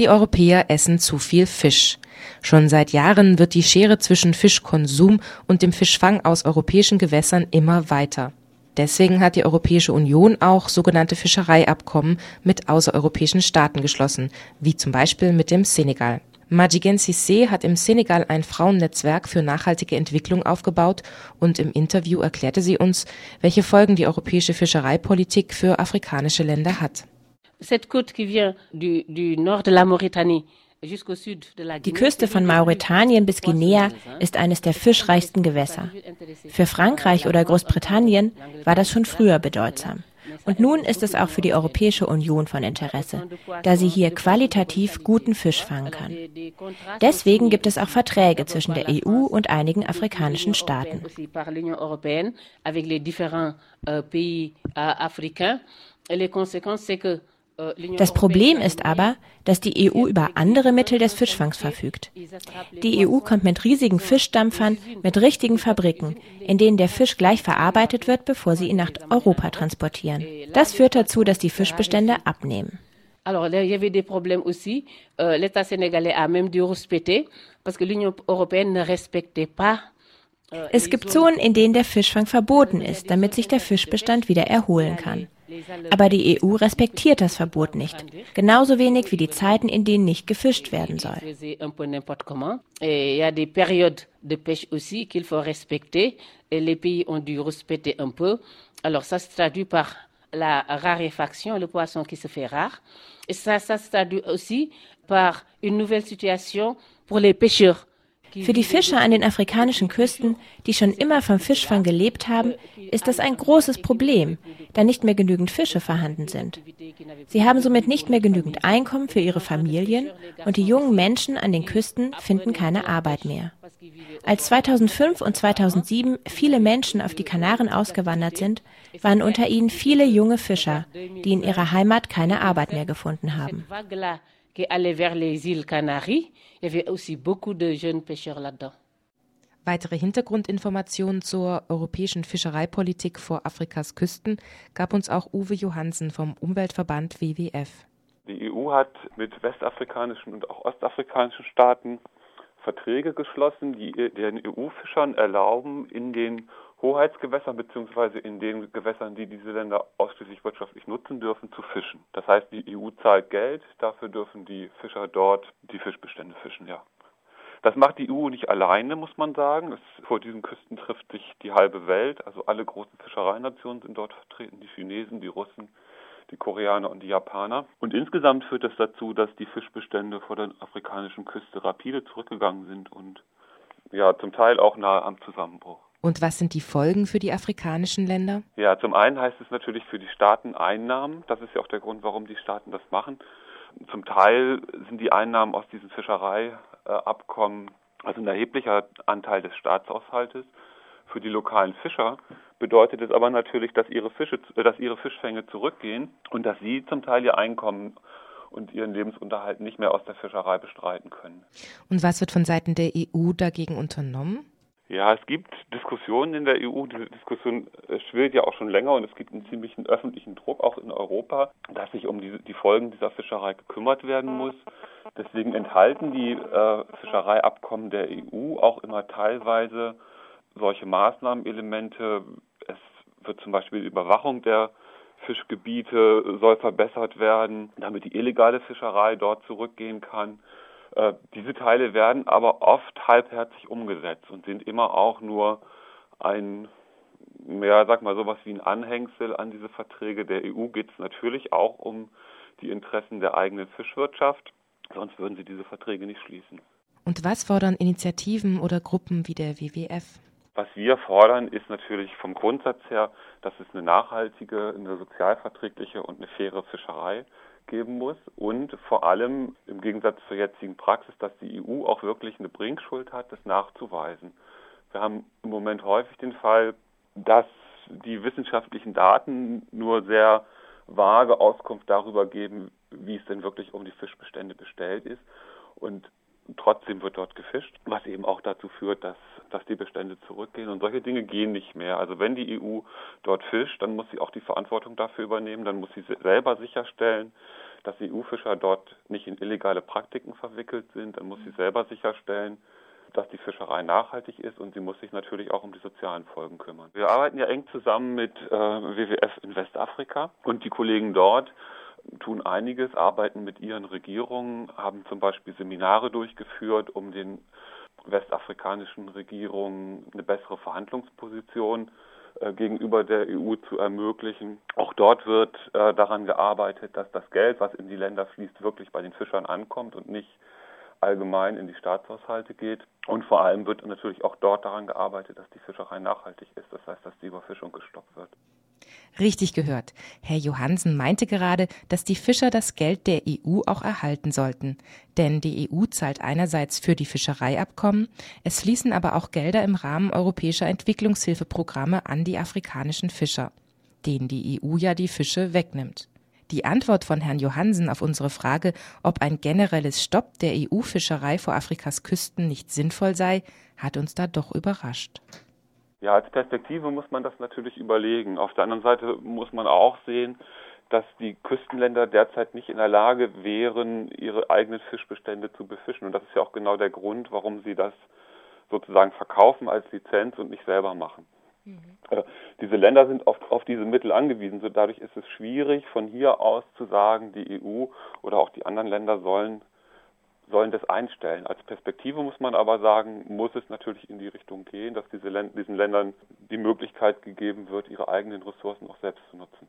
Die Europäer essen zu viel Fisch. Schon seit Jahren wird die Schere zwischen Fischkonsum und dem Fischfang aus europäischen Gewässern immer weiter. Deswegen hat die Europäische Union auch sogenannte Fischereiabkommen mit außereuropäischen Staaten geschlossen, wie zum Beispiel mit dem Senegal. Majigen Cissé hat im Senegal ein Frauennetzwerk für nachhaltige Entwicklung aufgebaut und im Interview erklärte sie uns, welche Folgen die europäische Fischereipolitik für afrikanische Länder hat. Cette côte qui vient du, du nord de la Mauritanie die Küste von Mauretanien bis Guinea ist eines der fischreichsten Gewässer. Für Frankreich oder Großbritannien war das schon früher bedeutsam. Und nun ist es auch für die Europäische Union von Interesse, da sie hier qualitativ guten Fisch fangen kann. Deswegen gibt es auch Verträge zwischen der EU und einigen afrikanischen Staaten. Les conséquences, c'est que das Problem ist aber, dass die EU über andere Mittel des Fischfangs verfügt. Die EU kommt mit riesigen Fischdampfern, mit richtigen Fabriken, in denen der Fisch gleich verarbeitet wird, bevor sie ihn nach Europa transportieren. Das führt dazu, dass die Fischbestände abnehmen. Alors, il y avait des problèmes aussi. Euh, L'État sénégalais a même dû respecter parce que l'Union européenne ne respectait pas euh, es gibt Zonen, in denen der Fischfang verboten ist, damit sich der Fischbestand wieder erholen kann. Aber die EU respektiert das Verbot nicht, genauso wenig wie die Zeiten, in denen nicht gefischt werden soll. Alors ça se traduit par la raréfaction, le poisson qui se fait rare. Et ça, ça se traduit aussi par une nouvelle situation pour les pêcheurs. Für die Fischer an den afrikanischen Küsten, die schon immer vom Fischfang gelebt haben, ist das ein großes Problem, da nicht mehr genügend Fische vorhanden sind. Sie haben somit nicht mehr genügend Einkommen für ihre Familien und die jungen Menschen an den Küsten finden keine Arbeit mehr. Als 2005 und 2007 viele Menschen auf die Kanaren ausgewandert sind, waren unter ihnen viele junge Fischer, die in ihrer Heimat keine Arbeit mehr gefunden haben qui allait vers les îles Canaries. Il y avait aussi beaucoup de jeunes pêcheurs là-dedans. Weitere Hintergrundinformationen zur europäischen Fischereipolitik vor Afrikas Küsten gab uns auch Uwe Johansen vom Umweltverband WWF. Die EU hat mit westafrikanischen und auch ostafrikanischen Staaten Verträge geschlossen, die den EU-Fischern erlauben, in den Hoheitsgewässern bzw. in den Gewässern, die diese Länder ausschließlich wirtschaftlich nutzen dürfen, zu fischen. Das heißt, die EU zahlt Geld, dafür dürfen die Fischer dort die Fischbestände fischen, ja. Das macht die EU nicht alleine, muss man sagen. Es, vor diesen Küsten trifft sich die halbe Welt, also alle großen Fischereinationen sind dort vertreten, die Chinesen, die Russen, die Koreaner und die Japaner. Und insgesamt führt das dazu, dass die Fischbestände vor der afrikanischen Küste rapide zurückgegangen sind und ja, zum Teil auch nahe am Zusammenbruch. Und was sind die Folgen für die afrikanischen Länder? Ja, zum einen heißt es natürlich für die Staaten Einnahmen. Das ist ja auch der Grund, warum die Staaten das machen. Zum Teil sind die Einnahmen aus diesen Fischereiabkommen also ein erheblicher Anteil des Staatshaushaltes. Für die lokalen Fischer bedeutet es aber natürlich, dass ihre Fische, dass ihre Fischfänge zurückgehen und dass sie zum Teil ihr Einkommen und ihren Lebensunterhalt nicht mehr aus der Fischerei bestreiten können. Und was wird von Seiten der EU dagegen unternommen? Ja, es gibt Diskussionen in der EU. Diese Diskussion äh, schwillt ja auch schon länger und es gibt einen ziemlichen öffentlichen Druck auch in Europa, dass sich um die, die Folgen dieser Fischerei gekümmert werden muss. Deswegen enthalten die äh, Fischereiabkommen der EU auch immer teilweise solche Maßnahmenelemente. Es wird zum Beispiel die Überwachung der Fischgebiete soll verbessert werden, damit die illegale Fischerei dort zurückgehen kann. Äh, diese Teile werden aber oft halbherzig umgesetzt und sind immer auch nur ein, ja, sag mal sowas wie ein Anhängsel an diese Verträge. Der EU geht es natürlich auch um die Interessen der eigenen Fischwirtschaft, sonst würden sie diese Verträge nicht schließen. Und was fordern Initiativen oder Gruppen wie der WWF? Was wir fordern, ist natürlich vom Grundsatz her, dass es eine nachhaltige, eine sozialverträgliche und eine faire Fischerei geben muss und vor allem im Gegensatz zur jetzigen Praxis, dass die EU auch wirklich eine Bringschuld hat, das nachzuweisen. Wir haben im Moment häufig den Fall, dass die wissenschaftlichen Daten nur sehr vage Auskunft darüber geben, wie es denn wirklich um die Fischbestände bestellt ist. Und trotzdem wird dort gefischt, was eben auch dazu führt, dass, dass die Bestände zurückgehen. Und solche Dinge gehen nicht mehr. Also wenn die EU dort fischt, dann muss sie auch die Verantwortung dafür übernehmen, dann muss sie selber sicherstellen, dass EU-Fischer dort nicht in illegale Praktiken verwickelt sind. Dann muss sie selber sicherstellen, dass die Fischerei nachhaltig ist und sie muss sich natürlich auch um die sozialen Folgen kümmern. Wir arbeiten ja eng zusammen mit äh, WWF in Westafrika und die Kollegen dort tun einiges, arbeiten mit ihren Regierungen, haben zum Beispiel Seminare durchgeführt, um den westafrikanischen Regierungen eine bessere Verhandlungsposition äh, gegenüber der EU zu ermöglichen. Auch dort wird äh, daran gearbeitet, dass das Geld, was in die Länder fließt, wirklich bei den Fischern ankommt und nicht allgemein in die Staatshaushalte geht. Und vor allem wird natürlich auch dort daran gearbeitet, dass die Fischerei nachhaltig ist. Das heißt, dass die Überfischung gestoppt wird. Richtig gehört. Herr Johansen meinte gerade, dass die Fischer das Geld der EU auch erhalten sollten. Denn die EU zahlt einerseits für die Fischereiabkommen, es fließen aber auch Gelder im Rahmen europäischer Entwicklungshilfeprogramme an die afrikanischen Fischer, denen die EU ja die Fische wegnimmt. Die Antwort von Herrn Johansen auf unsere Frage, ob ein generelles Stopp der EU-Fischerei vor Afrikas Küsten nicht sinnvoll sei, hat uns da doch überrascht. Ja, als Perspektive muss man das natürlich überlegen. Auf der anderen Seite muss man auch sehen, dass die Küstenländer derzeit nicht in der Lage wären, ihre eigenen Fischbestände zu befischen. Und das ist ja auch genau der Grund, warum sie das sozusagen verkaufen als Lizenz und nicht selber machen. Mhm. Äh, diese Länder sind auf, auf diese Mittel angewiesen. So dadurch ist es schwierig, von hier aus zu sagen, die EU oder auch die anderen Länder sollen, sollen das einstellen. Als Perspektive muss man aber sagen, muss es natürlich in die Richtung gehen, dass diese, diesen Ländern die Möglichkeit gegeben wird, ihre eigenen Ressourcen auch selbst zu nutzen.